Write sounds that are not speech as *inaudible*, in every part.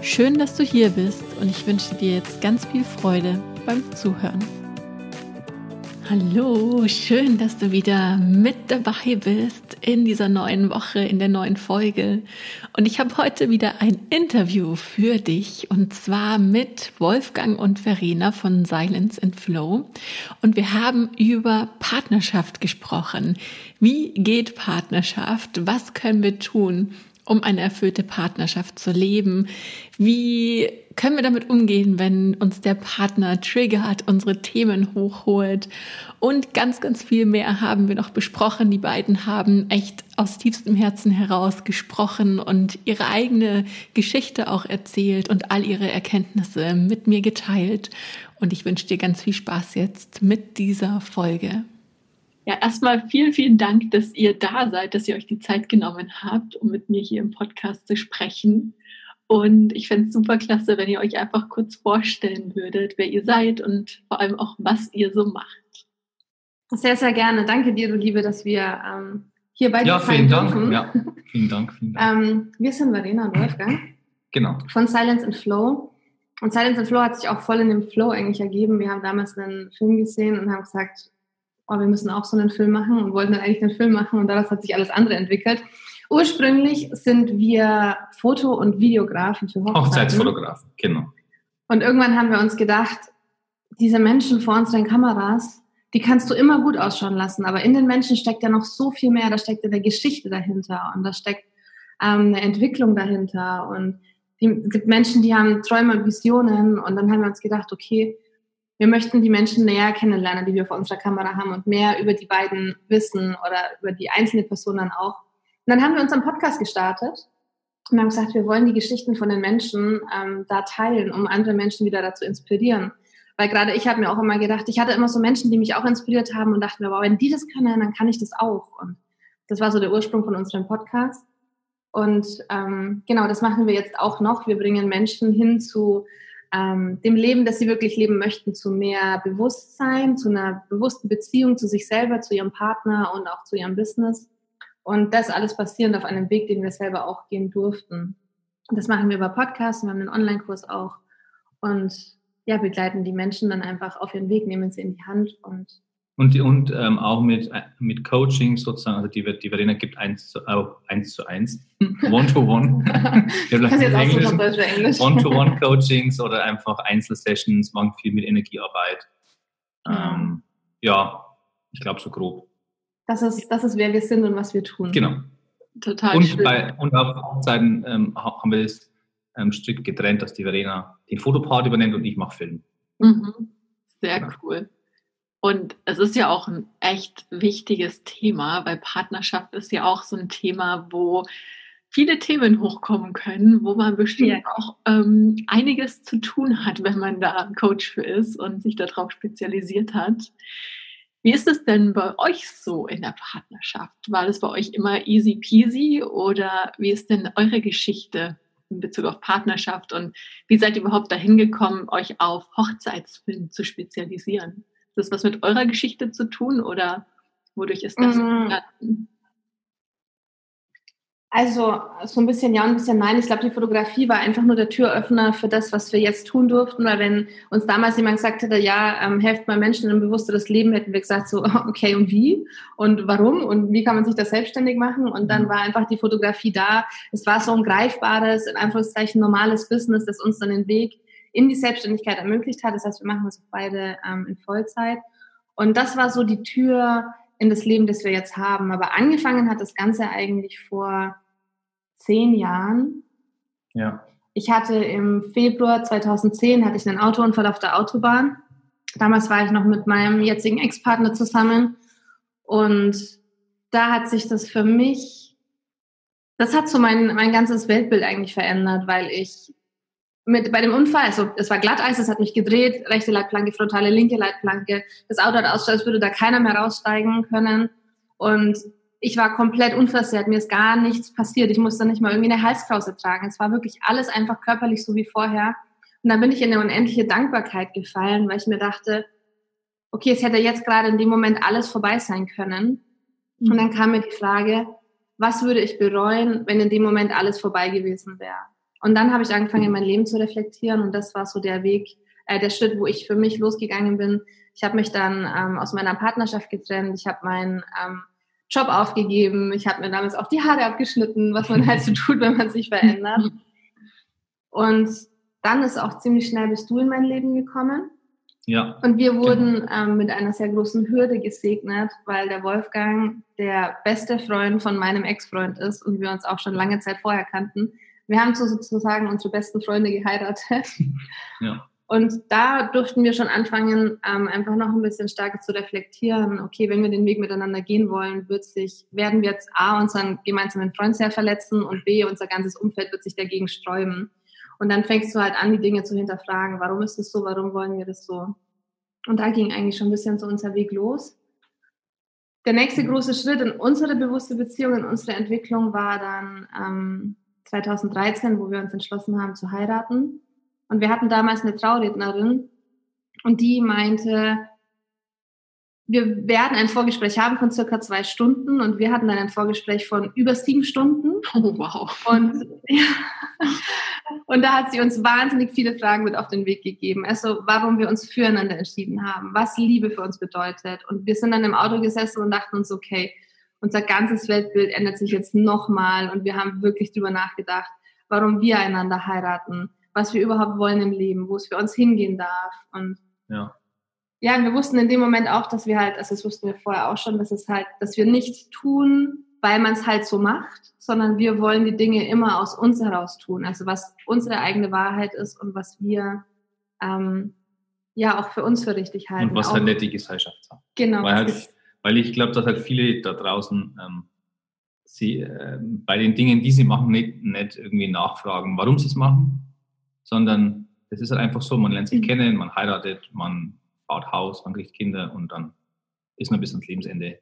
Schön, dass du hier bist und ich wünsche dir jetzt ganz viel Freude beim Zuhören. Hallo, schön, dass du wieder mit dabei bist in dieser neuen Woche, in der neuen Folge. Und ich habe heute wieder ein Interview für dich und zwar mit Wolfgang und Verena von Silence and Flow. Und wir haben über Partnerschaft gesprochen. Wie geht Partnerschaft? Was können wir tun? Um eine erfüllte Partnerschaft zu leben? Wie können wir damit umgehen, wenn uns der Partner triggert, unsere Themen hochholt? Und ganz, ganz viel mehr haben wir noch besprochen. Die beiden haben echt aus tiefstem Herzen heraus gesprochen und ihre eigene Geschichte auch erzählt und all ihre Erkenntnisse mit mir geteilt. Und ich wünsche dir ganz viel Spaß jetzt mit dieser Folge. Ja, erstmal vielen, vielen Dank, dass ihr da seid, dass ihr euch die Zeit genommen habt, um mit mir hier im Podcast zu sprechen. Und ich fände es super klasse, wenn ihr euch einfach kurz vorstellen würdet, wer ihr seid und vor allem auch, was ihr so macht. Sehr, sehr gerne. Danke dir, du Liebe, dass wir ähm, hier bei dir ja, vielen Dank. Dürfen. Ja, vielen Dank. Vielen Dank. Ähm, wir sind Verena und Wolfgang. Genau. Von Silence and Flow. Und Silence and Flow hat sich auch voll in dem Flow eigentlich ergeben. Wir haben damals einen Film gesehen und haben gesagt, oh, wir müssen auch so einen Film machen und wollten dann eigentlich einen Film machen und daraus hat sich alles andere entwickelt. Ursprünglich sind wir Foto- und Videografen für Hochzeiten. Hochzeitsfotografen, genau. Und irgendwann haben wir uns gedacht, diese Menschen vor unseren Kameras, die kannst du immer gut ausschauen lassen, aber in den Menschen steckt ja noch so viel mehr, da steckt ja eine Geschichte dahinter und da steckt ähm, eine Entwicklung dahinter und die, es gibt Menschen, die haben Träume und Visionen und dann haben wir uns gedacht, okay, wir möchten die Menschen näher kennenlernen, die wir vor unserer Kamera haben und mehr über die beiden wissen oder über die einzelne Person dann auch. Und dann haben wir unseren Podcast gestartet und haben gesagt, wir wollen die Geschichten von den Menschen ähm, da teilen, um andere Menschen wieder dazu inspirieren. Weil gerade ich habe mir auch immer gedacht, ich hatte immer so Menschen, die mich auch inspiriert haben und dachte mir, wow, wenn die das können, dann kann ich das auch. Und das war so der Ursprung von unserem Podcast. Und ähm, genau, das machen wir jetzt auch noch. Wir bringen Menschen hin zu ähm, dem Leben, das sie wirklich leben möchten, zu mehr Bewusstsein, zu einer bewussten Beziehung zu sich selber, zu ihrem Partner und auch zu ihrem Business. Und das alles basierend auf einem Weg, den wir selber auch gehen durften. Das machen wir über Podcasts, wir haben einen Online-Kurs auch und ja, begleiten die Menschen dann einfach auf ihren Weg, nehmen sie in die Hand und und, und ähm, auch mit, äh, mit Coaching sozusagen, also die, die Verena gibt eins zu, äh, eins zu eins, one to one. one to one Coachings oder einfach Einzelsessions, machen viel mit Energiearbeit. Ähm, ja, ich glaube so grob. Das ist, das ist, wer wir sind und was wir tun. Genau. Total und schön. Bei, und auf Hochzeiten ähm, haben wir das ähm, strikt getrennt, dass die Verena den Fotopart übernimmt und ich mache Film. Mhm. Sehr genau. cool. Und es ist ja auch ein echt wichtiges Thema, weil Partnerschaft ist ja auch so ein Thema, wo viele Themen hochkommen können, wo man bestimmt ja. auch ähm, einiges zu tun hat, wenn man da Coach für ist und sich darauf spezialisiert hat. Wie ist es denn bei euch so in der Partnerschaft? War das bei euch immer easy peasy oder wie ist denn eure Geschichte in Bezug auf Partnerschaft und wie seid ihr überhaupt dahin gekommen, euch auf Hochzeitsfilm zu spezialisieren? Das was mit eurer Geschichte zu tun oder wodurch ist das mhm. Also so ein bisschen ja und ein bisschen nein. Ich glaube, die Fotografie war einfach nur der Türöffner für das, was wir jetzt tun durften. Weil wenn uns damals jemand gesagt hätte, ja, ähm, helft mal Menschen in ein bewussteres Leben, hätten wir gesagt so, *laughs* okay, und wie? Und warum? Und wie kann man sich das selbstständig machen? Und dann mhm. war einfach die Fotografie da. Es war so ein greifbares, in Anführungszeichen normales Business, das uns dann den Weg in die Selbstständigkeit ermöglicht hat. Das heißt, wir machen das beide ähm, in Vollzeit. Und das war so die Tür in das Leben, das wir jetzt haben. Aber angefangen hat das Ganze eigentlich vor zehn Jahren. Ja. Ich hatte im Februar 2010 hatte ich einen Autounfall auf der Autobahn. Damals war ich noch mit meinem jetzigen Ex-Partner zusammen. Und da hat sich das für mich, das hat so mein, mein ganzes Weltbild eigentlich verändert, weil ich mit, bei dem Unfall, also es war Glatteis, es hat mich gedreht, rechte Leitplanke, frontale, linke Leitplanke. Das Auto hat ausgeschaut, als würde da keiner mehr raussteigen können. Und ich war komplett unversehrt, mir ist gar nichts passiert. Ich musste nicht mal irgendwie eine Halskrause tragen. Es war wirklich alles einfach körperlich so wie vorher. Und dann bin ich in eine unendliche Dankbarkeit gefallen, weil ich mir dachte, okay, es hätte jetzt gerade in dem Moment alles vorbei sein können. Und dann kam mir die Frage, was würde ich bereuen, wenn in dem Moment alles vorbei gewesen wäre? Und dann habe ich angefangen, mein Leben zu reflektieren und das war so der Weg, äh, der Schritt, wo ich für mich losgegangen bin. Ich habe mich dann ähm, aus meiner Partnerschaft getrennt, ich habe meinen ähm, Job aufgegeben, ich habe mir damals auch die Haare abgeschnitten, was man halt so tut, wenn man sich *laughs* verändert. Und dann ist auch ziemlich schnell bist du in mein Leben gekommen. Ja. Und wir wurden genau. ähm, mit einer sehr großen Hürde gesegnet, weil der Wolfgang der beste Freund von meinem Ex-Freund ist und wir uns auch schon lange Zeit vorher kannten. Wir haben so sozusagen unsere besten Freunde geheiratet. *laughs* Ja. Und da durften wir schon anfangen, ähm, einfach noch ein bisschen stärker zu reflektieren. Okay, wenn wir den Weg miteinander gehen wollen, wird sich, werden wir jetzt A, unseren gemeinsamen Freund sehr verletzen und B, unser ganzes Umfeld wird sich dagegen sträuben. Und dann fängst du halt an, die Dinge zu hinterfragen. Warum ist es so? Warum wollen wir das so? Und da ging eigentlich schon ein bisschen so unser Weg los. Der nächste große Schritt in unsere bewusste Beziehung, in unsere Entwicklung war dann ähm, 2013, wo wir uns entschlossen haben zu heiraten. Und wir hatten damals eine Traurednerin und die meinte, wir werden ein Vorgespräch haben von circa zwei Stunden und wir hatten dann ein Vorgespräch von über sieben Stunden. Oh, wow. Und, ja, *laughs* und da hat sie uns wahnsinnig viele Fragen mit auf den Weg gegeben. Also, warum wir uns füreinander entschieden haben, was Liebe für uns bedeutet. Und wir sind dann im Auto gesessen und dachten uns, okay, unser ganzes Weltbild ändert sich jetzt nochmal und wir haben wirklich drüber nachgedacht, warum wir einander heiraten, was wir überhaupt wollen im Leben, wo es für uns hingehen darf. Und ja. ja, wir wussten in dem Moment auch, dass wir halt, also das wussten wir vorher auch schon, dass es halt, dass wir nicht tun, weil man es halt so macht, sondern wir wollen die Dinge immer aus uns heraus tun. Also was unsere eigene Wahrheit ist und was wir ähm, ja auch für uns für richtig halten. Und was auch, halt nicht die Gesellschaft sagt. Genau. Weil, halt, weil ich glaube, dass halt viele da draußen ähm, sie äh, bei den Dingen, die sie machen, nicht, nicht irgendwie nachfragen, warum sie es machen, sondern es ist halt einfach so, man lernt sich mhm. kennen, man heiratet, man baut Haus, man kriegt Kinder und dann ist man bis ans Lebensende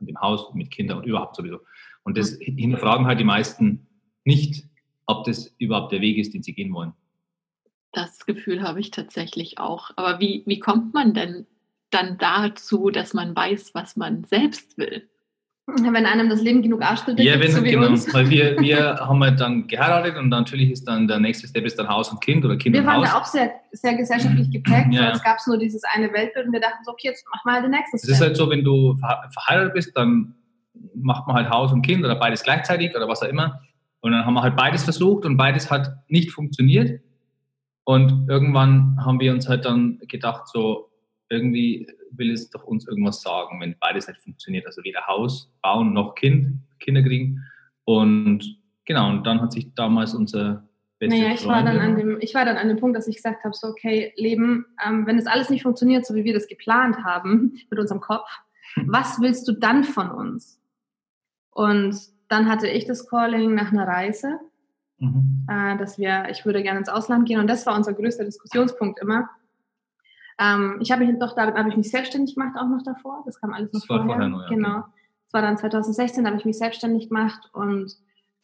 in dem Haus mit Kindern und überhaupt sowieso. Und das mhm. hinterfragen halt die meisten nicht, ob das überhaupt der Weg ist, den sie gehen wollen. Das Gefühl habe ich tatsächlich auch. Aber wie, wie kommt man denn dann dazu, dass man weiß, was man selbst will? Wenn einem das Leben genug Arsch gibt, ja, wenn, so wie genau, uns. Weil wir, *laughs* wir haben halt dann geheiratet und natürlich ist dann der nächste Step ist dann Haus und Kind oder Kind wir und Haus. Wir waren da auch sehr, sehr gesellschaftlich geprägt. Ja, ja. Es gab nur dieses eine Weltbild und wir dachten so, okay, jetzt mach mal den nächsten Step. Es ist halt so, wenn du verheiratet bist, dann macht man halt Haus und Kind oder beides gleichzeitig oder was auch immer. Und dann haben wir halt beides versucht und beides hat nicht funktioniert. Und irgendwann haben wir uns halt dann gedacht, so irgendwie will es doch uns irgendwas sagen, wenn beides nicht funktioniert. Also weder Haus bauen noch Kind, Kinder kriegen. Und genau, und dann hat sich damals unser beste naja, ich war, dann an dem, ich war dann an dem Punkt, dass ich gesagt habe, so okay, Leben, ähm, wenn es alles nicht funktioniert, so wie wir das geplant haben *laughs* mit unserem Kopf, was willst du dann von uns? Und dann hatte ich das Calling nach einer Reise, mhm. äh, dass wir, ich würde gerne ins Ausland gehen und das war unser größter Diskussionspunkt immer. Ähm, ich habe mich doch, damit habe ich mich selbstständig gemacht auch noch davor. Das kam alles noch das vorher. War vorher ja, genau. Okay. Das war dann 2016, da habe ich mich selbstständig gemacht und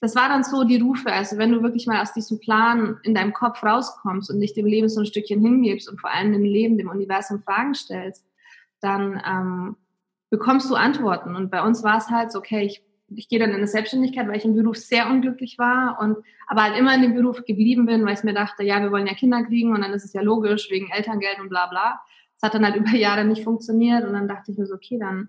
das war dann so die Rufe. Also wenn du wirklich mal aus diesem Plan in deinem Kopf rauskommst und dich dem Leben so ein Stückchen hingibst und vor allem dem Leben, dem Universum Fragen stellst, dann ähm, bekommst du Antworten. Und bei uns war es halt so, okay, ich ich gehe dann in eine Selbstständigkeit, weil ich im Beruf sehr unglücklich war und aber halt immer in dem Beruf geblieben bin, weil ich mir dachte, ja, wir wollen ja Kinder kriegen und dann ist es ja logisch wegen Elterngeld und bla bla. Das hat dann halt *laughs* über Jahre nicht funktioniert und dann dachte ich mir so, okay, dann,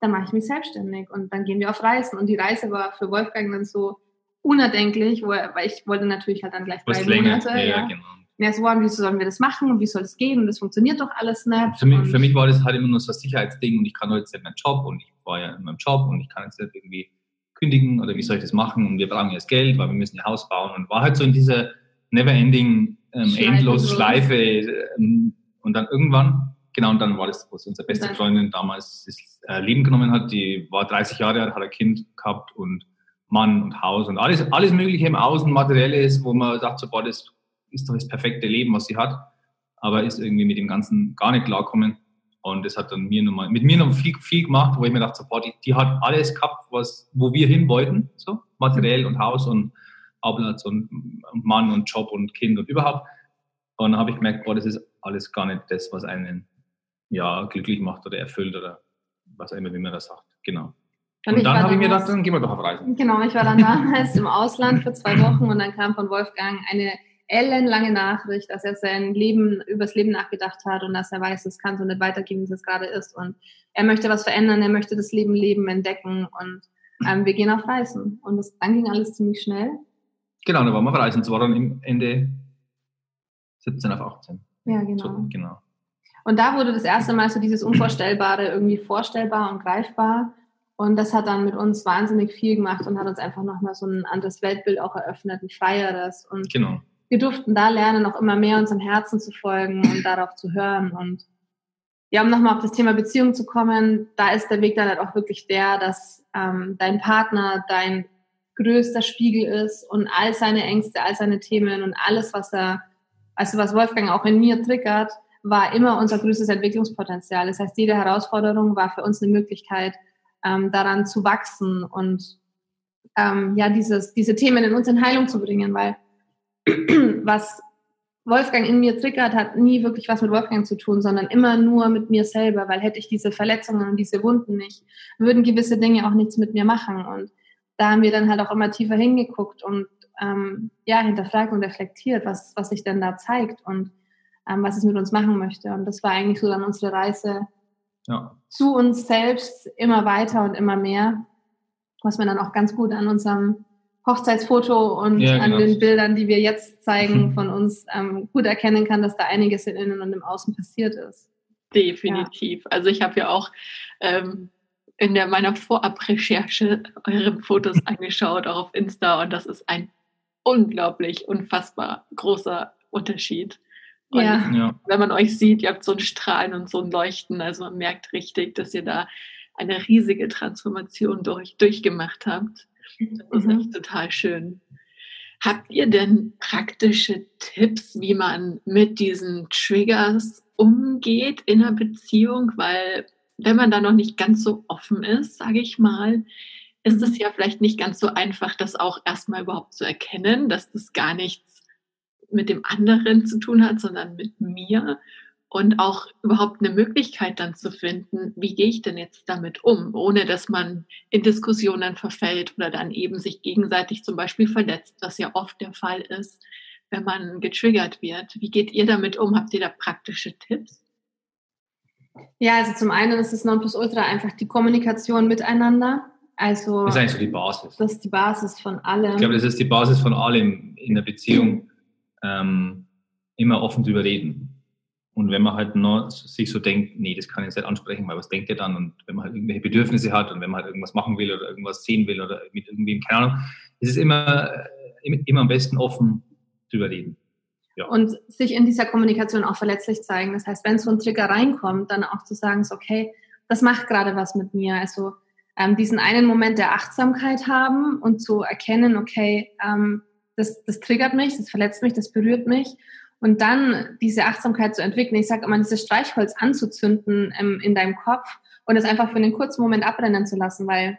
dann mache ich mich selbstständig und dann gehen wir auf Reisen und die Reise war für Wolfgang dann so unerdenklich, er, weil ich wollte natürlich halt dann gleich drei Monate. Ja, ja. genau. Ja, so, wie sollen wir das machen und wie soll es gehen und das funktioniert doch alles nicht. Für mich, für mich war das halt immer nur so ein Sicherheitsding und ich kann heute jetzt meinen Job und ich war ja in meinem Job und ich kann jetzt nicht irgendwie kündigen oder wie soll ich das machen und wir brauchen jetzt Geld, weil wir müssen ein Haus bauen und war halt so in dieser never-ending, ähm, Schleife endlose. Schleife ähm, und dann irgendwann, genau, und dann war das, was unsere beste Freundin damals das äh, Leben genommen hat, die war 30 Jahre alt, hat ein Kind gehabt und Mann und Haus und alles, alles mögliche im Außen, materielles, wo man sagt, so, boah, das ist doch das perfekte Leben, was sie hat, aber ist irgendwie mit dem Ganzen gar nicht klarkommen. Und das hat dann mir nochmal, mit mir noch viel, viel gemacht, wo ich mir dachte, so, boah, die, die hat alles gehabt, was, wo wir hin wollten, so, materiell und Haus und Arbeitsplatz und, und Mann und Job und Kind und überhaupt. Und dann habe ich gemerkt, boah, das ist alles gar nicht das, was einen ja, glücklich macht oder erfüllt oder was immer, wie man das sagt. Genau. Und, und dann habe ich mir gedacht, dann gehen wir doch auf Reisen. Genau, ich war dann damals im Ausland für zwei Wochen und dann kam von Wolfgang eine ellenlange Nachricht, dass er sein Leben, übers Leben nachgedacht hat und dass er weiß, es kann so nicht weitergehen, wie es gerade ist. Und er möchte was verändern, er möchte das Leben leben, entdecken und ähm, wir gehen auf Reisen. Und das, dann ging alles ziemlich schnell. Genau, dann waren wir auf Reisen. Es war dann im Ende 17 auf 18. Ja, genau. So, genau. Und da wurde das erste Mal so dieses Unvorstellbare irgendwie vorstellbar und greifbar. Und das hat dann mit uns wahnsinnig viel gemacht und hat uns einfach nochmal so ein anderes Weltbild auch eröffnet, ein freieres. Und genau. Wir durften da lernen, noch immer mehr unserem Herzen zu folgen und darauf zu hören. Und ja, um nochmal auf das Thema Beziehung zu kommen, da ist der Weg dann halt auch wirklich der, dass ähm, dein Partner dein größter Spiegel ist und all seine Ängste, all seine Themen und alles, was er also was Wolfgang auch in mir triggert, war immer unser größtes Entwicklungspotenzial. Das heißt, jede Herausforderung war für uns eine Möglichkeit, ähm, daran zu wachsen und ähm, ja, dieses, diese Themen in uns in Heilung zu bringen, weil *clears throat* was Wolfgang in mir triggert, hat nie wirklich was mit Wolfgang zu tun, sondern immer nur mit mir selber, weil hätte ich diese Verletzungen und diese Wunden nicht, würden gewisse Dinge auch nichts mit mir machen. Und da haben wir dann halt auch immer tiefer hingeguckt und ähm, ja, hinterfragt und reflektiert, was, was sich denn da zeigt und ähm, was es mit uns machen möchte. Und das war eigentlich so dann unsere Reise ja. zu uns selbst immer weiter und immer mehr, was man dann auch ganz gut an unserem Hochzeitsfoto und ja, genau. an den Bildern, die wir jetzt zeigen, von uns ähm, gut erkennen kann, dass da einiges in Innen und im Außen passiert ist. Definitiv. Ja. Also ich habe ja auch ähm, in der, meiner Vorabrecherche eure Fotos *laughs* angeschaut, auch auf Insta, und das ist ein unglaublich, unfassbar großer Unterschied. Und ja. wenn man euch sieht, ihr habt so ein Strahlen und so ein Leuchten, also man merkt richtig, dass ihr da eine riesige Transformation durch, durchgemacht habt. Das ist mhm. echt total schön. Habt ihr denn praktische Tipps, wie man mit diesen Triggers umgeht in einer Beziehung? Weil wenn man da noch nicht ganz so offen ist, sage ich mal, ist es ja vielleicht nicht ganz so einfach, das auch erstmal überhaupt zu erkennen, dass das gar nichts mit dem anderen zu tun hat, sondern mit mir und auch überhaupt eine Möglichkeit dann zu finden, wie gehe ich denn jetzt damit um, ohne dass man in Diskussionen verfällt oder dann eben sich gegenseitig zum Beispiel verletzt, was ja oft der Fall ist, wenn man getriggert wird. Wie geht ihr damit um? Habt ihr da praktische Tipps? Ja, also zum einen ist es Nonplusultra einfach die Kommunikation miteinander. Also, das ist eigentlich so die Basis. Das ist die Basis von allem. Ich glaube, das ist die Basis von allem in der Beziehung, ähm, immer offen zu überreden. Und wenn man halt noch sich so denkt, nee, das kann ich jetzt nicht ansprechen, weil was denkt ihr dann? Und wenn man halt irgendwelche Bedürfnisse hat und wenn man halt irgendwas machen will oder irgendwas sehen will oder mit irgendwem, keine Ahnung, ist es immer, äh, immer am besten offen zu überreden. Ja. Und sich in dieser Kommunikation auch verletzlich zeigen. Das heißt, wenn so ein Trigger reinkommt, dann auch zu sagen, so, okay, das macht gerade was mit mir. Also ähm, diesen einen Moment der Achtsamkeit haben und zu erkennen, okay, ähm, das, das triggert mich, das verletzt mich, das berührt mich. Und dann diese Achtsamkeit zu entwickeln, ich sage immer, dieses Streichholz anzuzünden ähm, in deinem Kopf und es einfach für einen kurzen Moment abrennen zu lassen, weil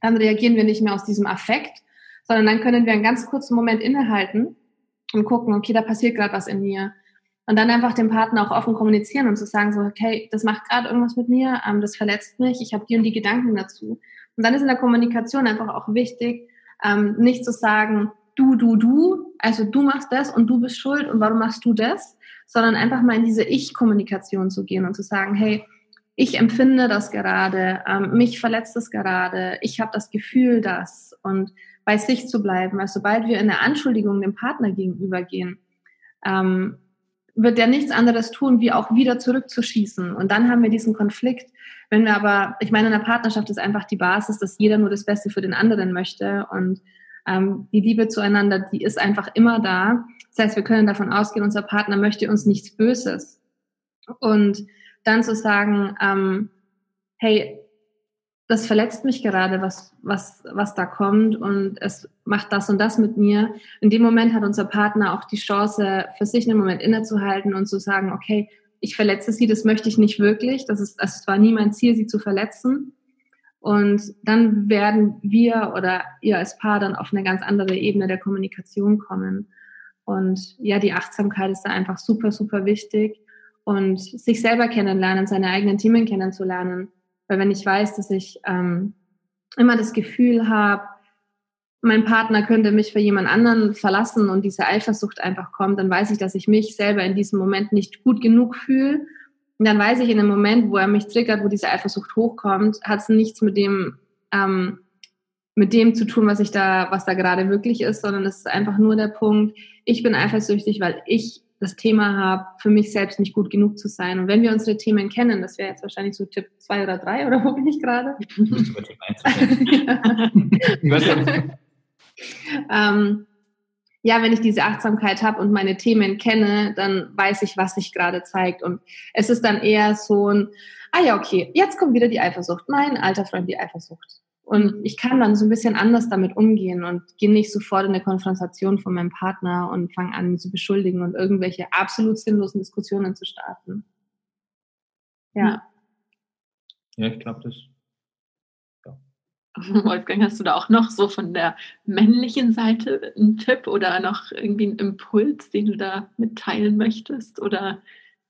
dann reagieren wir nicht mehr aus diesem Affekt, sondern dann können wir einen ganz kurzen Moment innehalten und gucken, okay, da passiert gerade was in mir. Und dann einfach dem Partner auch offen kommunizieren und zu sagen, so, okay, das macht gerade irgendwas mit mir, ähm, das verletzt mich, ich habe die und die Gedanken dazu. Und dann ist in der Kommunikation einfach auch wichtig, ähm, nicht zu sagen, du, du, du, also du machst das und du bist schuld und warum machst du das, sondern einfach mal in diese Ich-Kommunikation zu gehen und zu sagen, hey, ich empfinde das gerade, ähm, mich verletzt es gerade, ich habe das Gefühl, das und bei sich zu bleiben, weil sobald wir in der Anschuldigung dem Partner gegenübergehen, ähm, wird der nichts anderes tun, wie auch wieder zurückzuschießen. Und dann haben wir diesen Konflikt. Wenn wir aber, ich meine, in der Partnerschaft ist einfach die Basis, dass jeder nur das Beste für den anderen möchte und ähm, die Liebe zueinander, die ist einfach immer da. Das heißt, wir können davon ausgehen, unser Partner möchte uns nichts Böses. Und dann zu sagen, ähm, hey, das verletzt mich gerade, was, was, was da kommt und es macht das und das mit mir. In dem Moment hat unser Partner auch die Chance, für sich einen Moment innezuhalten und zu sagen, okay, ich verletze sie, das möchte ich nicht wirklich. Das ist, das war nie mein Ziel, sie zu verletzen. Und dann werden wir oder ihr als Paar dann auf eine ganz andere Ebene der Kommunikation kommen. Und ja, die Achtsamkeit ist da einfach super, super wichtig. Und sich selber kennenlernen, seine eigenen Themen kennenzulernen weil wenn ich weiß, dass ich ähm, immer das Gefühl habe, mein Partner könnte mich für jemand anderen verlassen und diese Eifersucht einfach kommt, dann weiß ich, dass ich mich selber in diesem Moment nicht gut genug fühle. Und dann weiß ich in dem Moment, wo er mich triggert, wo diese Eifersucht hochkommt, hat es nichts mit dem, ähm, mit dem zu tun, was ich da, was da gerade wirklich ist, sondern es ist einfach nur der Punkt, ich bin eifersüchtig, weil ich das Thema habe, für mich selbst nicht gut genug zu sein. Und wenn wir unsere Themen kennen, das wäre jetzt wahrscheinlich so Tipp zwei oder drei oder wo bin ich gerade? *laughs* ähm, ja, wenn ich diese Achtsamkeit habe und meine Themen kenne, dann weiß ich, was sich gerade zeigt. Und es ist dann eher so ein, ah ja, okay, jetzt kommt wieder die Eifersucht. Mein alter Freund, die Eifersucht. Und ich kann dann so ein bisschen anders damit umgehen und gehe nicht sofort in eine Konfrontation von meinem Partner und fange an, zu beschuldigen und irgendwelche absolut sinnlosen Diskussionen zu starten. Ja. Ja, ich glaube, das. *laughs* Wolfgang, hast du da auch noch so von der männlichen Seite einen Tipp oder noch irgendwie einen Impuls, den du da mitteilen möchtest? Oder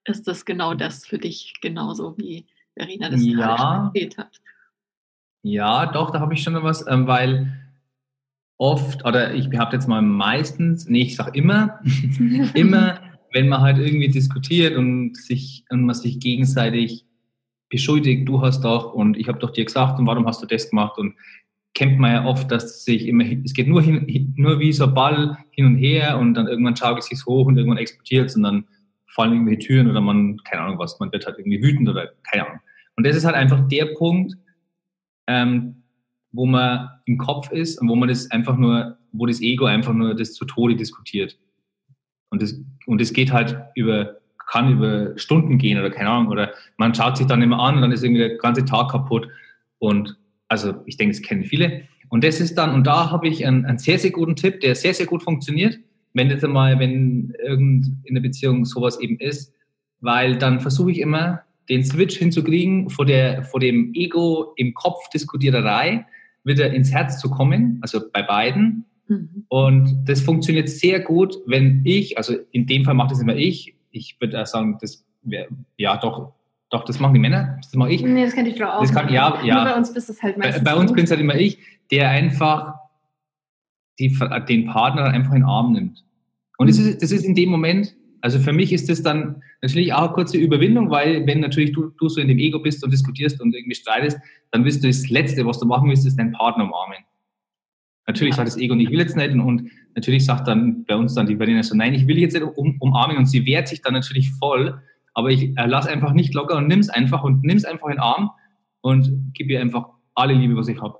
ist das genau das für dich genauso wie Verena das ja. gerade erzählt hat? Ja, doch, da habe ich schon noch was, ähm, weil oft, oder ich behaupte jetzt mal meistens, nee, ich sage immer, *laughs* immer, *laughs* wenn man halt irgendwie diskutiert und sich und man sich gegenseitig beschuldigt, du hast doch und ich habe doch dir gesagt und warum hast du das gemacht und kennt man ja oft, dass sich immer, es geht nur hin, nur wie so ein Ball hin und her und dann irgendwann schaut es sich hoch und irgendwann explodiert es und dann fallen irgendwelche Türen oder man, keine Ahnung was, man wird halt irgendwie wütend oder keine Ahnung. Und das ist halt einfach der Punkt, ähm, wo man im Kopf ist und wo man das einfach nur, wo das Ego einfach nur das zu Tode diskutiert. Und das, und das geht halt über, kann über Stunden gehen oder keine Ahnung, oder man schaut sich dann immer an und dann ist irgendwie der ganze Tag kaputt. Und also ich denke, das kennen viele. Und das ist dann, und da habe ich einen, einen sehr, sehr guten Tipp, der sehr, sehr gut funktioniert, wenn jetzt einmal, wenn irgend in der Beziehung sowas eben ist, weil dann versuche ich immer, den Switch hinzukriegen, vor, der, vor dem Ego im Kopf Diskutiererei wieder ins Herz zu kommen, also bei beiden. Mhm. Und das funktioniert sehr gut, wenn ich, also in dem Fall macht das immer ich, ich würde sagen, das wäre, ja doch, doch, das machen die Männer, das mache ich. Nee, das kann die Frau auch. Das kann, ja, ja. Nur bei uns bist es halt meistens. Bei, bei uns bin es halt immer ich, der einfach die, den Partner einfach in den Arm nimmt. Und mhm. das, ist, das ist in dem Moment, also für mich ist das dann natürlich auch eine kurze Überwindung, weil wenn natürlich du, du so in dem Ego bist und diskutierst und irgendwie streitest, dann wirst du das Letzte, was du machen willst, ist deinen Partner umarmen. Natürlich sagt das Ego nicht, ich will jetzt nicht und, natürlich sagt dann bei uns dann die Berliner so, nein, ich will jetzt nicht um, umarmen und sie wehrt sich dann natürlich voll, aber ich äh, lass einfach nicht locker und nimm's einfach und nimm's einfach in den Arm und gib ihr einfach alle Liebe, was ich habe.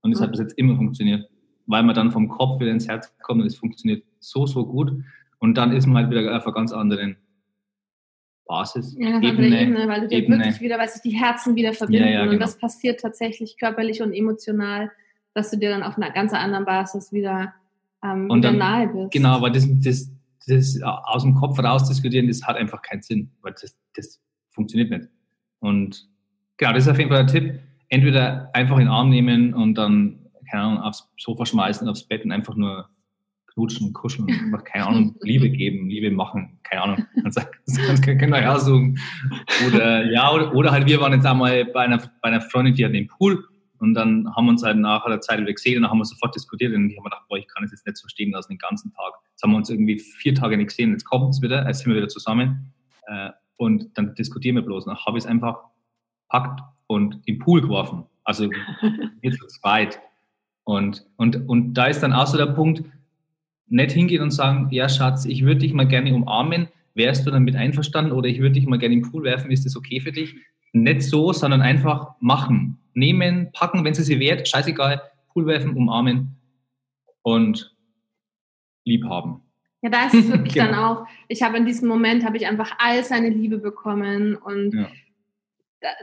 Und das mhm. hat bis jetzt immer funktioniert, weil man dann vom Kopf wieder ins Herz kommt und es funktioniert so, so gut. Und dann ist man halt wieder auf einer ganz anderen Basis. Ja, ganz Ebene, andere Ebene, weil du dir Ebene. wirklich wieder, weil sich die Herzen wieder verbinden. Ja, ja, genau. Und das passiert tatsächlich körperlich und emotional, dass du dir dann auf einer ganz anderen Basis wieder, ähm, und wieder dann, nahe bist. Genau, weil das, das, das aus dem Kopf raus diskutieren, das hat einfach keinen Sinn, weil das, das funktioniert nicht. Und genau, das ist auf jeden Fall der Tipp. Entweder einfach in den Arm nehmen und dann, keine Ahnung, aufs Sofa schmeißen, aufs Bett und einfach nur knutschen, kuscheln, einfach, keine Ahnung, *laughs* Liebe geben, Liebe machen, keine Ahnung. *laughs* Das können wir ja so. Oder, ja, oder, oder halt, wir waren jetzt einmal bei einer, bei einer Freundin, die hat den Pool und dann haben wir uns halt nach der Zeit wieder gesehen und dann haben wir sofort diskutiert und ich habe mir gedacht, boah, ich kann es jetzt nicht so stehen lassen den ganzen Tag. Jetzt haben wir uns irgendwie vier Tage nicht gesehen, jetzt kommt es wieder, jetzt sind wir wieder zusammen äh, und dann diskutieren wir bloß. Dann habe ich es einfach packt und im Pool geworfen. Also *laughs* jetzt zu zweit. Und, und, und da ist dann auch so der Punkt, nicht hingehen und sagen, ja Schatz, ich würde dich mal gerne umarmen, wärst du damit einverstanden oder ich würde dich mal gerne im Pool werfen, ist das okay für dich? Nicht so, sondern einfach machen. Nehmen, packen, wenn sie sie wehrt, scheißegal, Pool werfen, umarmen und lieb haben. Ja, da ist es wirklich genau. dann auch, ich habe in diesem Moment, habe ich einfach all seine Liebe bekommen und ja.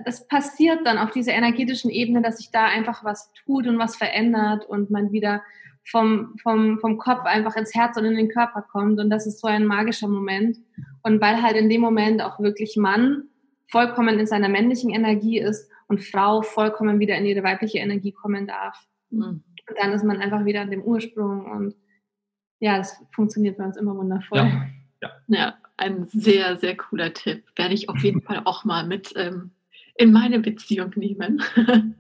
das passiert dann auf dieser energetischen Ebene, dass sich da einfach was tut und was verändert und man wieder vom, vom, vom Kopf einfach ins Herz und in den Körper kommt. Und das ist so ein magischer Moment. Und weil halt in dem Moment auch wirklich Mann vollkommen in seiner männlichen Energie ist und Frau vollkommen wieder in ihre weibliche Energie kommen darf. Mhm. Und dann ist man einfach wieder an dem Ursprung und ja, das funktioniert bei uns immer wundervoll. Ja, ja. ja ein sehr, sehr cooler Tipp. Werde ich auf jeden Fall auch mal mit ähm, in meine Beziehung nehmen. *laughs*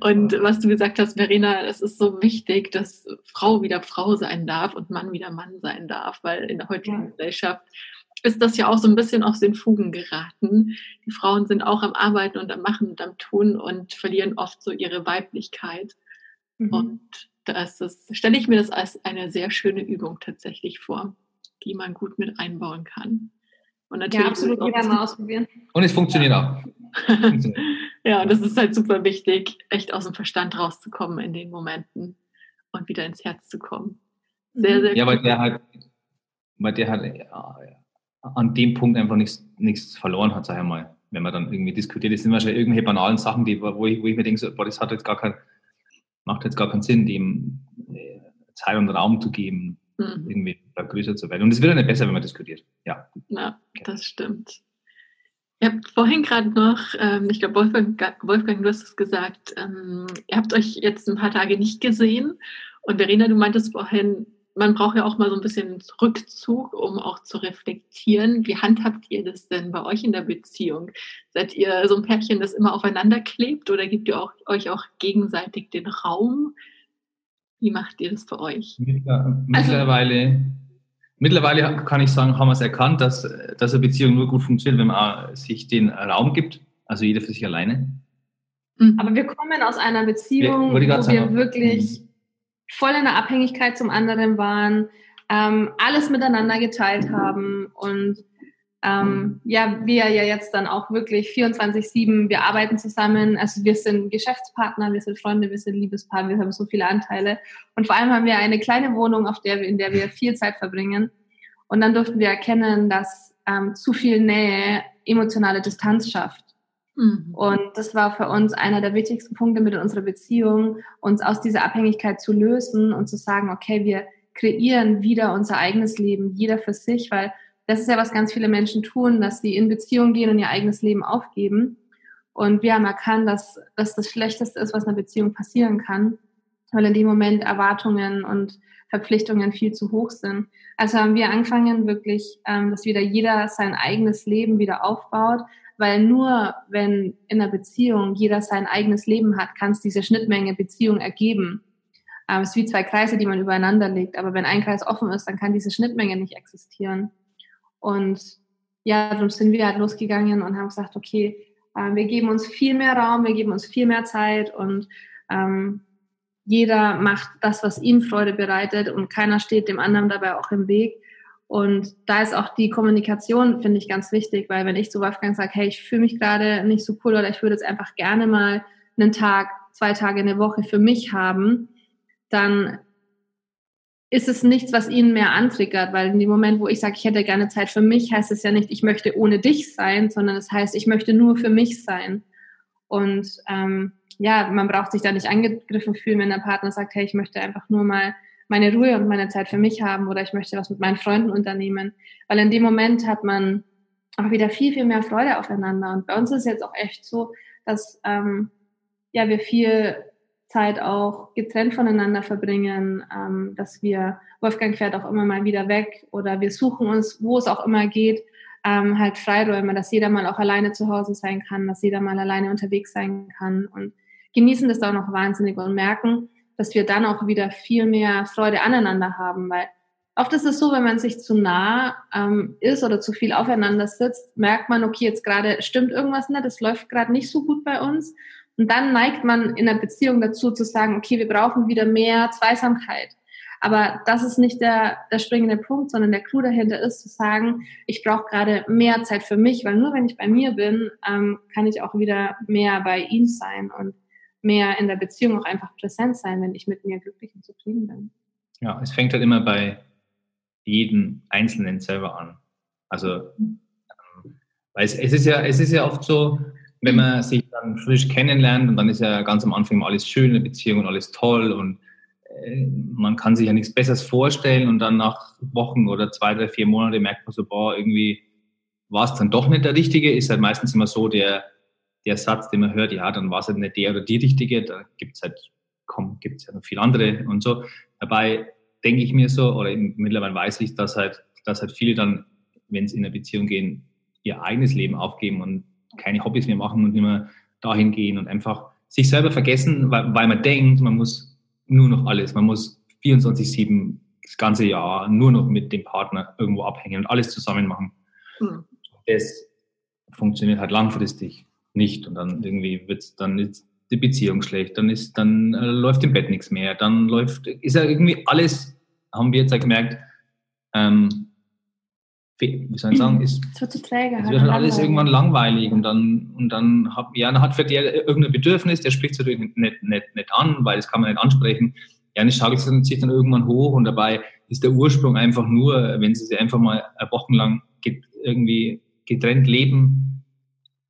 und was du gesagt hast, Verena, es ist so wichtig, dass Frau wieder Frau sein darf und Mann wieder Mann sein darf, weil in der heutigen ja. Gesellschaft ist das ja auch so ein bisschen aus den Fugen geraten. Die Frauen sind auch am Arbeiten und am Machen und am Tun und verlieren oft so ihre Weiblichkeit. Mhm. Und da ist das, stelle ich mir das als eine sehr schöne Übung tatsächlich vor, die man gut mit einbauen kann. Und natürlich ja, absolut jeder mal ausprobieren. Und es funktioniert auch. *laughs* ja, und das ist halt super wichtig, echt aus dem Verstand rauszukommen in den Momenten und wieder ins Herz zu kommen. Sehr, mhm. sehr Ja, weil der halt, weil der halt ja, an dem Punkt einfach nichts, nichts verloren hat, sag ich mal. Wenn man dann irgendwie diskutiert, das sind wahrscheinlich irgendwelche banalen Sachen, die, wo, ich, wo ich mir denke, so, boah, das hat jetzt gar kein, macht jetzt gar keinen Sinn, dem äh, Zeit und Raum zu geben, mhm. irgendwie größer zu werden. Und es wird ja nicht besser, wenn man diskutiert. Ja, ja das stimmt. Ihr habt vorhin gerade noch, ähm, ich glaube, Wolfgang, Wolfgang, du hast es gesagt, ähm, ihr habt euch jetzt ein paar Tage nicht gesehen. Und Verena, du meintest vorhin, man braucht ja auch mal so ein bisschen Rückzug, um auch zu reflektieren. Wie handhabt ihr das denn bei euch in der Beziehung? Seid ihr so ein Pärchen, das immer aufeinander klebt oder gebt ihr auch, euch auch gegenseitig den Raum? Wie macht ihr das für euch? Mittlerweile, also, mittlerweile kann ich sagen, haben wir es erkannt, dass, dass eine Beziehung nur gut funktioniert, wenn man sich den Raum gibt, also jeder für sich alleine. Mhm. Aber wir kommen aus einer Beziehung, wir, wo wir wirklich mhm voll in der Abhängigkeit zum anderen waren, ähm, alles miteinander geteilt haben und ähm, ja, wir ja jetzt dann auch wirklich 24-7, wir arbeiten zusammen, also wir sind Geschäftspartner, wir sind Freunde, wir sind Liebespaar, wir haben so viele Anteile. Und vor allem haben wir eine kleine Wohnung, auf der in der wir viel Zeit verbringen. Und dann durften wir erkennen, dass ähm, zu viel Nähe emotionale Distanz schafft Mhm. Und das war für uns einer der wichtigsten Punkte mit unserer Beziehung, uns aus dieser Abhängigkeit zu lösen und zu sagen, okay, wir kreieren wieder unser eigenes Leben, jeder für sich, weil das ist ja, was ganz viele Menschen tun, dass sie in Beziehung gehen und ihr eigenes Leben aufgeben. Und wir haben erkannt, dass das das Schlechteste ist, was in einer Beziehung passieren kann, weil in dem Moment Erwartungen und Verpflichtungen viel zu hoch sind. Also haben wir angefangen, wirklich, ähm, dass wieder jeder sein eigenes Leben wieder aufbaut, weil nur wenn in einer Beziehung jeder sein eigenes Leben hat, kann es diese Schnittmenge Beziehung ergeben. Ähm, es ist wie zwei Kreise, die man übereinander legt, aber wenn ein Kreis offen ist, dann kann diese Schnittmenge nicht existieren. Und ja, darum sind wir halt losgegangen und haben gesagt, okay, äh, wir geben uns viel mehr Raum, wir geben uns viel mehr Zeit und ähm, jeder macht das, was ihm Freude bereitet und keiner steht dem anderen dabei auch im Weg. Und da ist auch die Kommunikation, finde ich, ganz wichtig, weil wenn ich zu Wolfgang sage, hey, ich fühle mich gerade nicht so cool oder ich würde jetzt einfach gerne mal einen Tag, zwei Tage, eine Woche für mich haben, dann ist es nichts, was ihn mehr antriggert, weil in dem Moment, wo ich sage, ich hätte gerne Zeit für mich, heißt es ja nicht, ich möchte ohne dich sein, sondern es das heißt, ich möchte nur für mich sein. Und ähm, ja, man braucht sich da nicht angegriffen fühlen, wenn der Partner sagt, hey, ich möchte einfach nur mal meine Ruhe und meine Zeit für mich haben oder ich möchte was mit meinen Freunden unternehmen. Weil in dem Moment hat man auch wieder viel, viel mehr Freude aufeinander. Und bei uns ist es jetzt auch echt so, dass ähm, ja, wir viel Zeit auch getrennt voneinander verbringen, ähm, dass wir, Wolfgang fährt auch immer mal wieder weg oder wir suchen uns, wo es auch immer geht, ähm, halt Freiräume, dass jeder mal auch alleine zu Hause sein kann, dass jeder mal alleine unterwegs sein kann und genießen das auch noch wahnsinnig und merken, dass wir dann auch wieder viel mehr Freude aneinander haben, weil oft ist es so, wenn man sich zu nah ähm, ist oder zu viel aufeinander sitzt, merkt man, okay, jetzt gerade stimmt irgendwas nicht, das läuft gerade nicht so gut bei uns. Und dann neigt man in der Beziehung dazu zu sagen, okay, wir brauchen wieder mehr Zweisamkeit. Aber das ist nicht der, der springende Punkt, sondern der Clou dahinter ist zu sagen, ich brauche gerade mehr Zeit für mich, weil nur wenn ich bei mir bin, ähm, kann ich auch wieder mehr bei ihm sein. Und mehr in der Beziehung auch einfach präsent sein, wenn ich mit mir glücklich und zufrieden bin. Ja, es fängt halt immer bei jedem Einzelnen selber an. Also, ähm, weil es, es, ist ja, es ist ja oft so, wenn man sich dann frisch kennenlernt und dann ist ja ganz am Anfang alles schön in der Beziehung und alles toll und äh, man kann sich ja nichts Besseres vorstellen und dann nach Wochen oder zwei, drei, vier Monate merkt man so, boah, irgendwie war es dann doch nicht der Richtige, ist halt meistens immer so der, der Satz, den man hört, ja, dann war es halt nicht der oder die Richtige, da gibt es halt, komm, gibt es ja noch viele andere und so. Dabei denke ich mir so, oder mittlerweile weiß ich, dass halt, dass halt viele dann, wenn sie in eine Beziehung gehen, ihr eigenes Leben aufgeben und keine Hobbys mehr machen und immer dahin gehen und einfach sich selber vergessen, weil, weil man denkt, man muss nur noch alles, man muss 24-7 das ganze Jahr nur noch mit dem Partner irgendwo abhängen und alles zusammen machen. Mhm. Das funktioniert halt langfristig nicht und dann irgendwie wird dann ist die Beziehung schlecht, dann ist dann äh, läuft im Bett nichts mehr, dann läuft ist ja irgendwie alles haben wir jetzt ja gemerkt ähm, wie soll ich sagen, ist, es wird zu träge. Es wird halt alles irgendwann langweilig und dann, und dann hat, ja, dann hat für der irgendein Bedürfnis, der spricht es natürlich nicht, nicht, nicht, an, weil das kann man nicht ansprechen. Ja, es schaukelt sich dann irgendwann hoch und dabei ist der Ursprung einfach nur, wenn sie sich einfach mal wochenlang irgendwie getrennt leben,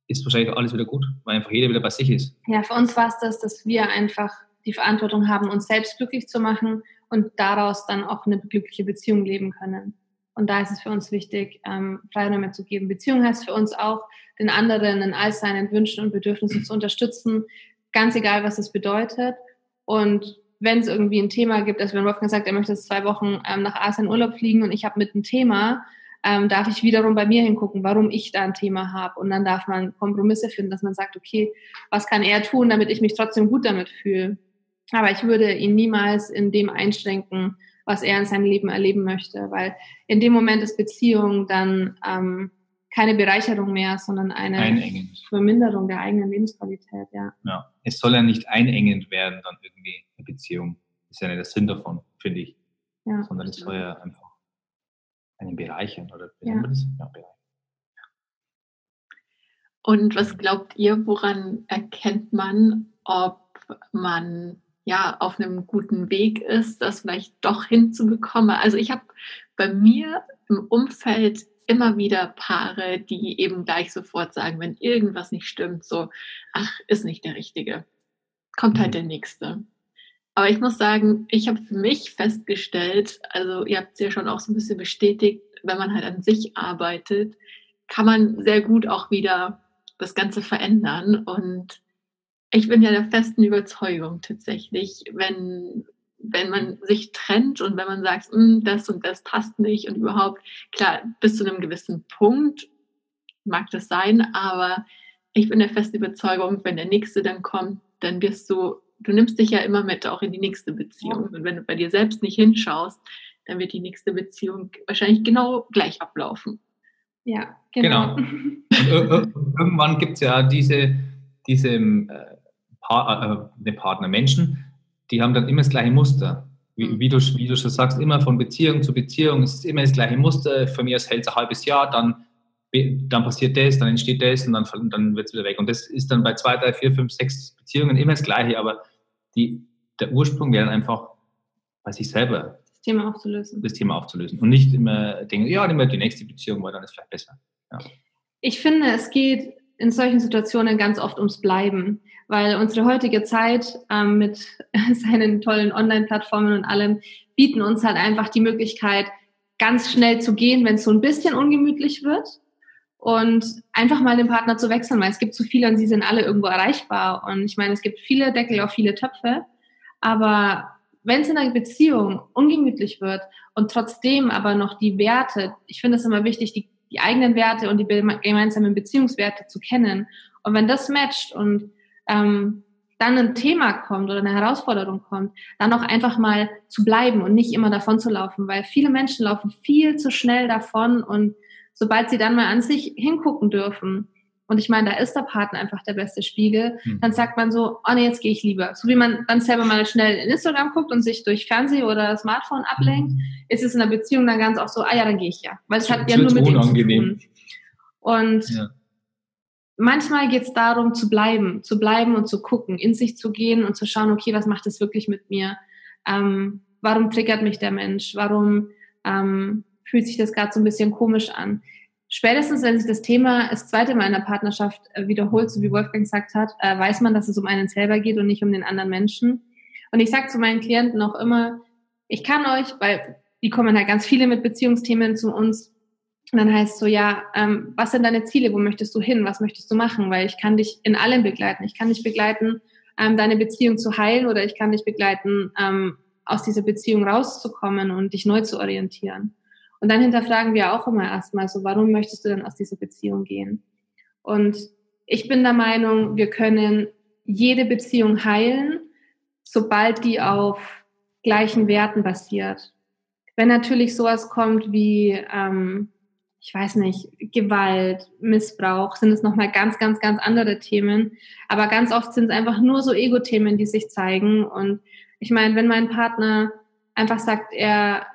ist wahrscheinlich alles wieder gut, weil einfach jeder wieder bei sich ist. Ja, für uns war es das, dass wir einfach die Verantwortung haben, uns selbst glücklich zu machen und daraus dann auch eine glückliche Beziehung leben können. Und da ist es für uns wichtig, ähm, Freiräume zu geben. Beziehung heißt für uns auch, den anderen in all seinen Wünschen und Bedürfnissen zu unterstützen, ganz egal, was es bedeutet. Und wenn es irgendwie ein Thema gibt, also wenn Wolfgang sagt, er möchte jetzt zwei Wochen ähm, nach Asien Urlaub fliegen und ich habe mit einem Thema, ähm, darf ich wiederum bei mir hingucken, warum ich da ein Thema habe. Und dann darf man Kompromisse finden, dass man sagt, okay, was kann er tun, damit ich mich trotzdem gut damit fühle. Aber ich würde ihn niemals in dem einschränken, was er in seinem Leben erleben möchte, weil in dem Moment ist Beziehung dann ähm, keine Bereicherung mehr, sondern eine einengend. Verminderung der eigenen Lebensqualität, ja. Ja, es soll ja nicht einengend werden, dann irgendwie eine Beziehung. Ist ja nicht der Sinn davon, finde ich. Ja, sondern es soll ja einfach einen bereichern oder ja. Das? Ja, bereichern. Und was glaubt ihr, woran erkennt man, ob man ja auf einem guten Weg ist, das vielleicht doch hinzubekommen. Also ich habe bei mir im Umfeld immer wieder Paare, die eben gleich sofort sagen, wenn irgendwas nicht stimmt, so, ach, ist nicht der Richtige. Kommt halt mhm. der Nächste. Aber ich muss sagen, ich habe für mich festgestellt, also ihr habt es ja schon auch so ein bisschen bestätigt, wenn man halt an sich arbeitet, kann man sehr gut auch wieder das Ganze verändern. Und ich bin ja der festen Überzeugung tatsächlich, wenn, wenn man sich trennt und wenn man sagt, hm, das und das passt nicht und überhaupt, klar, bis zu einem gewissen Punkt mag das sein, aber ich bin der festen Überzeugung, wenn der nächste dann kommt, dann wirst du, du nimmst dich ja immer mit auch in die nächste Beziehung. Und wenn du bei dir selbst nicht hinschaust, dann wird die nächste Beziehung wahrscheinlich genau gleich ablaufen. Ja, genau. genau. irgendwann gibt es ja diese, diese äh, pa äh, Partner, Menschen, die haben dann immer das gleiche Muster. Wie, mhm. wie, du, wie du schon sagst, immer von Beziehung zu Beziehung, es ist immer das gleiche Muster. Von mir aus hält es ein halbes Jahr, dann, dann passiert das, dann entsteht das und dann, dann wird es wieder weg. Und das ist dann bei zwei, drei, vier, fünf, sechs Beziehungen immer das Gleiche, aber die, der Ursprung wäre dann einfach bei sich selber. Das Thema aufzulösen. Das Thema aufzulösen. Und nicht immer denken, ja, wir die nächste Beziehung, weil dann ist es vielleicht besser. Ja. Ich finde, es geht in solchen Situationen ganz oft ums Bleiben, weil unsere heutige Zeit ähm, mit *laughs* seinen tollen Online-Plattformen und allem bieten uns halt einfach die Möglichkeit, ganz schnell zu gehen, wenn es so ein bisschen ungemütlich wird und einfach mal den Partner zu wechseln, weil es gibt zu viele und sie sind alle irgendwo erreichbar. Und ich meine, es gibt viele Deckel auf viele Töpfe, aber wenn es in einer Beziehung ungemütlich wird und trotzdem aber noch die Werte, ich finde es immer wichtig, die die eigenen Werte und die gemeinsamen Beziehungswerte zu kennen. Und wenn das matcht und ähm, dann ein Thema kommt oder eine Herausforderung kommt, dann auch einfach mal zu bleiben und nicht immer davon zu laufen, weil viele Menschen laufen viel zu schnell davon und sobald sie dann mal an sich hingucken dürfen, und ich meine, da ist der Partner einfach der beste Spiegel. Mhm. Dann sagt man so, oh nee, jetzt gehe ich lieber. So wie man dann selber mal schnell in Instagram guckt und sich durch Fernseh oder Smartphone ablenkt, mhm. ist es in der Beziehung dann ganz oft so, ah ja, dann gehe ich ja. Weil es hat ja nur mit dem zu tun. Und ja. manchmal geht es darum, zu bleiben, zu bleiben und zu gucken, in sich zu gehen und zu schauen, okay, was macht das wirklich mit mir? Ähm, warum triggert mich der Mensch? Warum ähm, fühlt sich das gerade so ein bisschen komisch an? spätestens, wenn sich das Thema das zweite Mal in der Partnerschaft äh, wiederholt, so wie Wolfgang gesagt hat, äh, weiß man, dass es um einen selber geht und nicht um den anderen Menschen. Und ich sage zu meinen Klienten auch immer, ich kann euch, weil die kommen halt ganz viele mit Beziehungsthemen zu uns, und dann heißt so, ja, ähm, was sind deine Ziele? Wo möchtest du hin? Was möchtest du machen? Weil ich kann dich in allem begleiten. Ich kann dich begleiten, ähm, deine Beziehung zu heilen oder ich kann dich begleiten, ähm, aus dieser Beziehung rauszukommen und dich neu zu orientieren. Und dann hinterfragen wir auch immer erstmal so, warum möchtest du denn aus dieser Beziehung gehen? Und ich bin der Meinung, wir können jede Beziehung heilen, sobald die auf gleichen Werten basiert. Wenn natürlich sowas kommt wie, ähm, ich weiß nicht, Gewalt, Missbrauch, sind es nochmal ganz, ganz, ganz andere Themen. Aber ganz oft sind es einfach nur so Ego-Themen, die sich zeigen. Und ich meine, wenn mein Partner einfach sagt, er,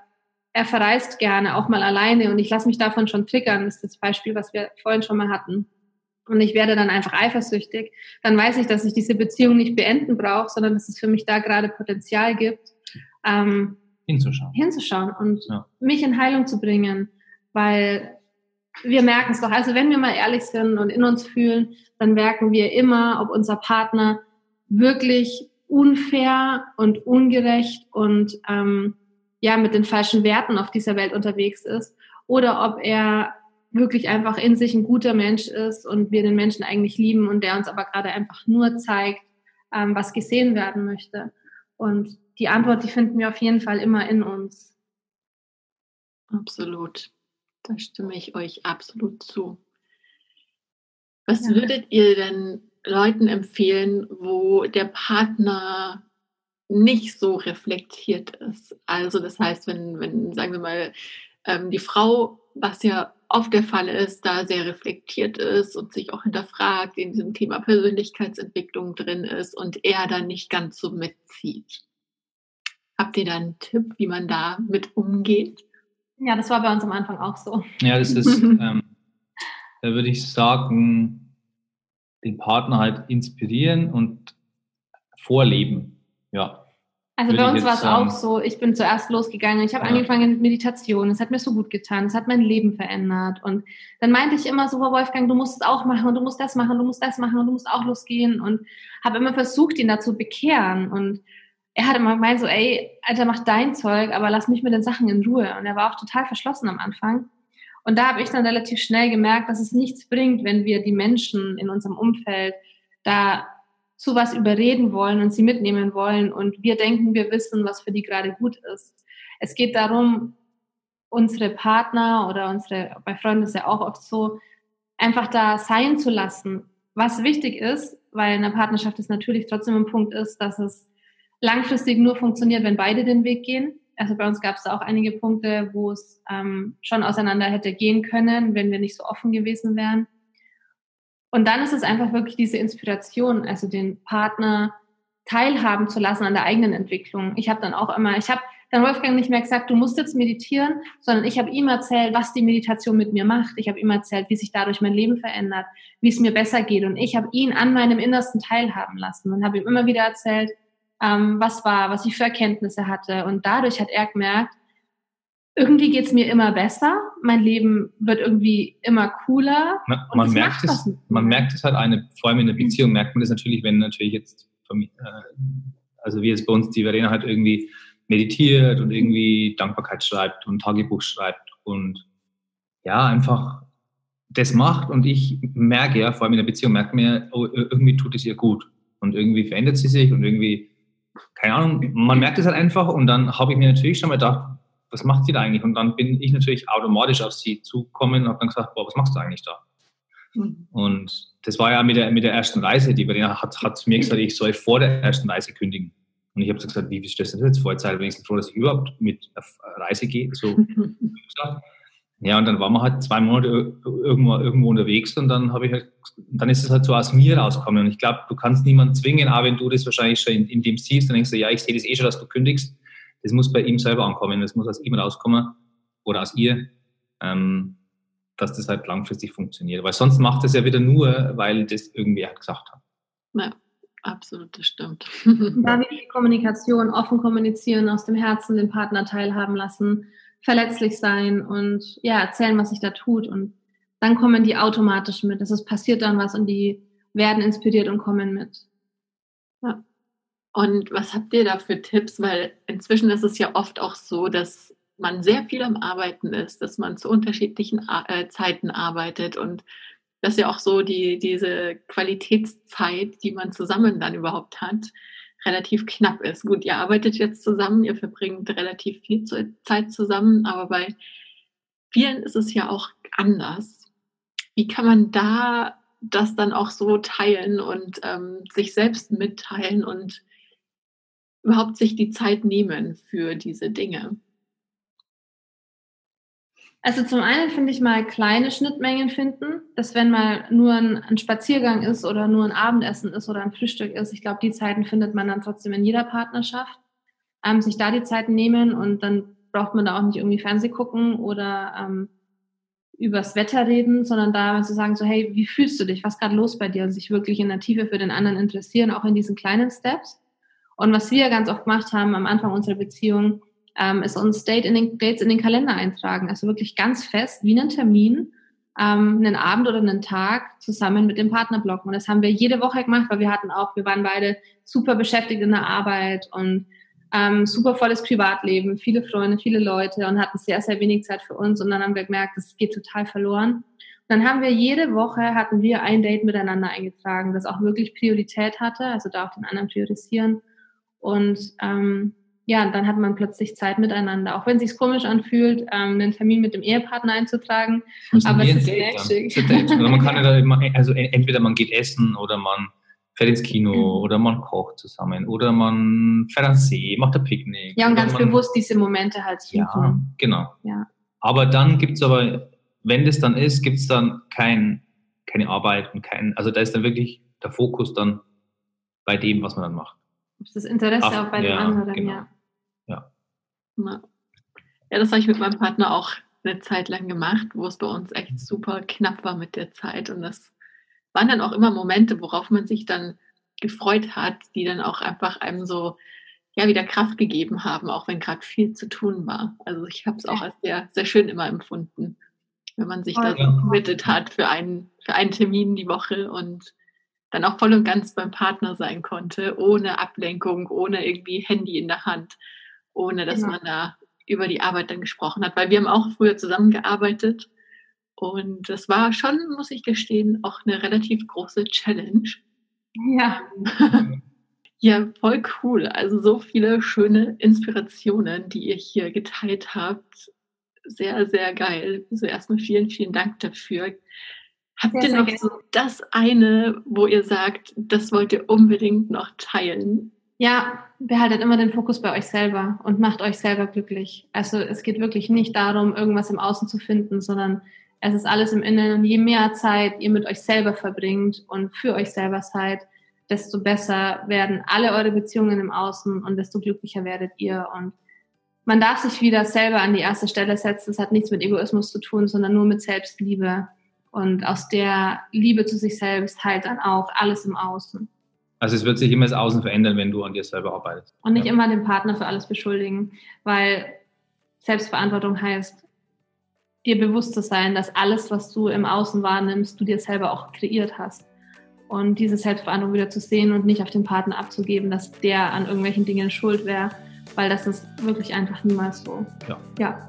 er verreist gerne, auch mal alleine und ich lasse mich davon schon triggern, ist das Beispiel, was wir vorhin schon mal hatten. Und ich werde dann einfach eifersüchtig, dann weiß ich, dass ich diese Beziehung nicht beenden brauche, sondern dass es für mich da gerade Potenzial gibt, ähm, hinzuschauen. Hinzuschauen und ja. mich in Heilung zu bringen. Weil wir merken es doch. Also wenn wir mal ehrlich sind und in uns fühlen, dann merken wir immer, ob unser Partner wirklich unfair und ungerecht und ähm, ja mit den falschen Werten auf dieser Welt unterwegs ist oder ob er wirklich einfach in sich ein guter Mensch ist und wir den Menschen eigentlich lieben und der uns aber gerade einfach nur zeigt, ähm, was gesehen werden möchte. Und die Antwort, die finden wir auf jeden Fall immer in uns. Absolut. Da stimme ich euch absolut zu. Was ja. würdet ihr denn Leuten empfehlen, wo der Partner nicht so reflektiert ist? Also das heißt, wenn, wenn sagen wir mal, ähm, die Frau, was ja oft der Fall ist, da sehr reflektiert ist und sich auch hinterfragt, in diesem Thema Persönlichkeitsentwicklung drin ist und er dann nicht ganz so mitzieht. Habt ihr da einen Tipp, wie man da mit umgeht? Ja, das war bei uns am Anfang auch so. Ja, das ist, *laughs* ähm, da würde ich sagen, den Partner halt inspirieren und vorleben. Ja. Also bei uns war es auch so, ich bin zuerst losgegangen, ich habe ja. angefangen mit Meditation, es hat mir so gut getan, es hat mein Leben verändert und dann meinte ich immer so, Wolfgang, du musst es auch machen und du musst das machen du musst das machen und du musst auch losgehen und habe immer versucht, ihn dazu bekehren und er hat immer gemeint so, ey, Alter, mach dein Zeug, aber lass mich mit den Sachen in Ruhe. Und er war auch total verschlossen am Anfang. Und da habe ich dann relativ schnell gemerkt, dass es nichts bringt, wenn wir die Menschen in unserem Umfeld da zu was überreden wollen und sie mitnehmen wollen und wir denken, wir wissen, was für die gerade gut ist. Es geht darum, unsere Partner oder unsere, bei Freunden ist ja auch oft so, einfach da sein zu lassen. Was wichtig ist, weil in der Partnerschaft es natürlich trotzdem ein Punkt ist, dass es langfristig nur funktioniert, wenn beide den Weg gehen. Also bei uns gab es auch einige Punkte, wo es ähm, schon auseinander hätte gehen können, wenn wir nicht so offen gewesen wären. Und dann ist es einfach wirklich diese Inspiration, also den Partner teilhaben zu lassen an der eigenen Entwicklung. Ich habe dann auch immer, ich habe dann Wolfgang nicht mehr gesagt, du musst jetzt meditieren, sondern ich habe ihm erzählt, was die Meditation mit mir macht. Ich habe ihm erzählt, wie sich dadurch mein Leben verändert, wie es mir besser geht. Und ich habe ihn an meinem Innersten teilhaben lassen und habe ihm immer wieder erzählt, ähm, was war, was ich für Erkenntnisse hatte. Und dadurch hat er gemerkt, irgendwie geht's mir immer besser, mein Leben wird irgendwie immer cooler. Man, man merkt es, man merkt es halt eine, vor allem in der mhm. Beziehung merkt man das natürlich, wenn natürlich jetzt, äh, also wie jetzt bei uns die Verena halt irgendwie meditiert und irgendwie Dankbarkeit schreibt und Tagebuch schreibt und ja, einfach das macht und ich merke ja, vor allem in der Beziehung merkt mir, oh, irgendwie tut es ihr gut und irgendwie verändert sie sich und irgendwie keine Ahnung, man merkt es halt einfach und dann habe ich mir natürlich schon mal gedacht, was macht sie da eigentlich? Und dann bin ich natürlich automatisch auf sie zugekommen und habe dann gesagt, boah, was machst du eigentlich da? Mhm. Und das war ja mit der, mit der ersten Reise, die Verena hat, hat mir gesagt, ich soll vor der ersten Reise kündigen. Und ich habe so gesagt, wie stellst du das jetzt vor? Jetzt sei wenigstens froh, dass ich überhaupt mit auf Reise gehe. So. *laughs* Ja, und dann waren wir halt zwei Monate irgendwo, irgendwo unterwegs und dann habe ich halt, dann ist es halt so aus mir rausgekommen. Und ich glaube, du kannst niemanden zwingen, auch wenn du das wahrscheinlich schon in, in dem siehst, dann denkst du, ja, ich sehe das eh schon, dass du kündigst. Das muss bei ihm selber ankommen, das muss aus ihm rauskommen oder aus ihr, ähm, dass das halt langfristig funktioniert. Weil sonst macht es ja wieder nur, weil das irgendwer halt gesagt hat. Ja, absolut, das stimmt. *laughs* Da wirklich Kommunikation, offen kommunizieren, aus dem Herzen den Partner teilhaben lassen verletzlich sein und ja, erzählen, was sich da tut. Und dann kommen die automatisch mit. Es passiert dann was und die werden inspiriert und kommen mit. Und was habt ihr da für Tipps? Weil inzwischen ist es ja oft auch so, dass man sehr viel am Arbeiten ist, dass man zu unterschiedlichen äh, Zeiten arbeitet und dass ja auch so die, diese Qualitätszeit, die man zusammen dann überhaupt hat, relativ knapp ist. Gut, ihr arbeitet jetzt zusammen, ihr verbringt relativ viel Zeit zusammen, aber bei vielen ist es ja auch anders. Wie kann man da das dann auch so teilen und ähm, sich selbst mitteilen und überhaupt sich die Zeit nehmen für diese Dinge? Also zum einen finde ich mal kleine Schnittmengen finden, dass wenn mal nur ein, ein, Spaziergang ist oder nur ein Abendessen ist oder ein Frühstück ist, ich glaube, die Zeiten findet man dann trotzdem in jeder Partnerschaft. Ähm, sich da die Zeit nehmen und dann braucht man da auch nicht irgendwie Fernseh gucken oder ähm, übers Wetter reden, sondern da zu sagen, so hey, wie fühlst du dich? Was gerade los bei dir? Und sich wirklich in der Tiefe für den anderen interessieren, auch in diesen kleinen Steps. Und was wir ganz oft gemacht haben am Anfang unserer Beziehung, ähm, ist uns Date in den, Dates in den Kalender eintragen. Also wirklich ganz fest, wie einen Termin, ähm, einen Abend oder einen Tag zusammen mit dem Partner blocken. Und das haben wir jede Woche gemacht, weil wir hatten auch, wir waren beide super beschäftigt in der Arbeit und ähm, super volles Privatleben, viele Freunde, viele Leute und hatten sehr, sehr wenig Zeit für uns. Und dann haben wir gemerkt, das geht total verloren. Und dann haben wir jede Woche hatten wir ein Date miteinander eingetragen, das auch wirklich Priorität hatte, also da auch den anderen priorisieren. Und ähm, ja, dann hat man plötzlich Zeit miteinander, auch wenn es sich komisch anfühlt, ähm, einen Termin mit dem Ehepartner einzutragen. Aber es ist Date Oder man kann ja *laughs* da immer, also entweder man geht essen oder man fährt ins Kino mhm. oder man kocht zusammen oder man fährt an See, macht ein Picknick. Ja, und ganz man, bewusst diese Momente halt suchen. Ja, genau. Ja. Aber dann gibt es aber, wenn das dann ist, gibt es dann kein, keine Arbeit und kein, also da ist dann wirklich der Fokus dann bei dem, was man dann macht. Das Interesse Ach, auch bei ja, dem anderen, genau. ja. Ja. Ja, das habe ich mit meinem Partner auch eine Zeit lang gemacht, wo es bei uns echt super knapp war mit der Zeit. Und das waren dann auch immer Momente, worauf man sich dann gefreut hat, die dann auch einfach einem so ja wieder Kraft gegeben haben, auch wenn gerade viel zu tun war. Also ich habe es auch als sehr, sehr schön immer empfunden, wenn man sich da so committed hat für einen, für einen Termin die Woche und dann auch voll und ganz beim Partner sein konnte, ohne Ablenkung, ohne irgendwie Handy in der Hand ohne dass genau. man da über die Arbeit dann gesprochen hat, weil wir haben auch früher zusammengearbeitet und das war schon, muss ich gestehen, auch eine relativ große Challenge. Ja. *laughs* Ja, voll cool. Also so viele schöne Inspirationen, die ihr hier geteilt habt. Sehr, sehr geil. Also erstmal vielen, vielen Dank dafür. Habt ihr noch so das eine, wo ihr sagt, das wollt ihr unbedingt noch teilen? Ja, behaltet immer den Fokus bei euch selber und macht euch selber glücklich. Also es geht wirklich nicht darum, irgendwas im Außen zu finden, sondern es ist alles im Innen. Und je mehr Zeit ihr mit euch selber verbringt und für euch selber seid, desto besser werden alle eure Beziehungen im Außen und desto glücklicher werdet ihr. Und man darf sich wieder selber an die erste Stelle setzen. Es hat nichts mit Egoismus zu tun, sondern nur mit Selbstliebe. Und aus der Liebe zu sich selbst halt dann auch alles im Außen. Also es wird sich immer das Außen verändern, wenn du an dir selber arbeitest. Und nicht ja. immer den Partner für alles beschuldigen, weil Selbstverantwortung heißt, dir bewusst zu sein, dass alles, was du im Außen wahrnimmst, du dir selber auch kreiert hast. Und diese Selbstverantwortung wieder zu sehen und nicht auf den Partner abzugeben, dass der an irgendwelchen Dingen schuld wäre, weil das ist wirklich einfach niemals so. Ja. ja.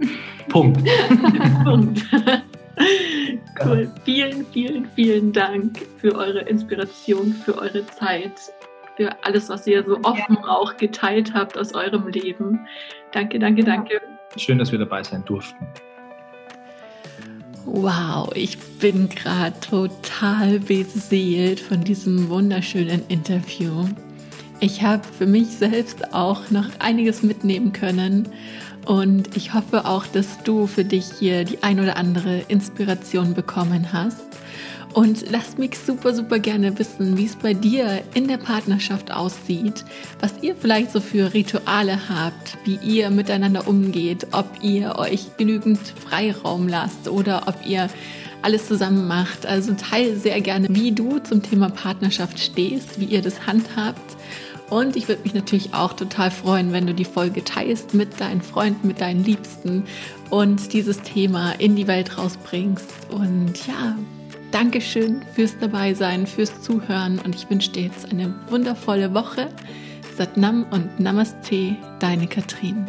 Punkt. *laughs* Punkt. *laughs* Cool. Vielen, vielen, vielen Dank für eure Inspiration, für eure Zeit, für alles, was ihr so offen auch geteilt habt aus eurem Leben. Danke, danke, danke. Schön, dass wir dabei sein durften. Wow, ich bin gerade total beseelt von diesem wunderschönen Interview. Ich habe für mich selbst auch noch einiges mitnehmen können und ich hoffe auch, dass du für dich hier die ein oder andere Inspiration bekommen hast. Und lass mich super, super gerne wissen, wie es bei dir in der Partnerschaft aussieht, was ihr vielleicht so für Rituale habt, wie ihr miteinander umgeht, ob ihr euch genügend Freiraum lasst oder ob ihr alles zusammen macht. Also teile sehr gerne, wie du zum Thema Partnerschaft stehst, wie ihr das handhabt Und ich würde mich natürlich auch total freuen, wenn du die Folge teilst mit deinen Freunden, mit deinen Liebsten und dieses Thema in die Welt rausbringst. Und ja, Dankeschön fürs Dabeisein, fürs Zuhören und ich wünsche dir jetzt eine wundervolle Woche. Satnam und Namaste, deine Katrin.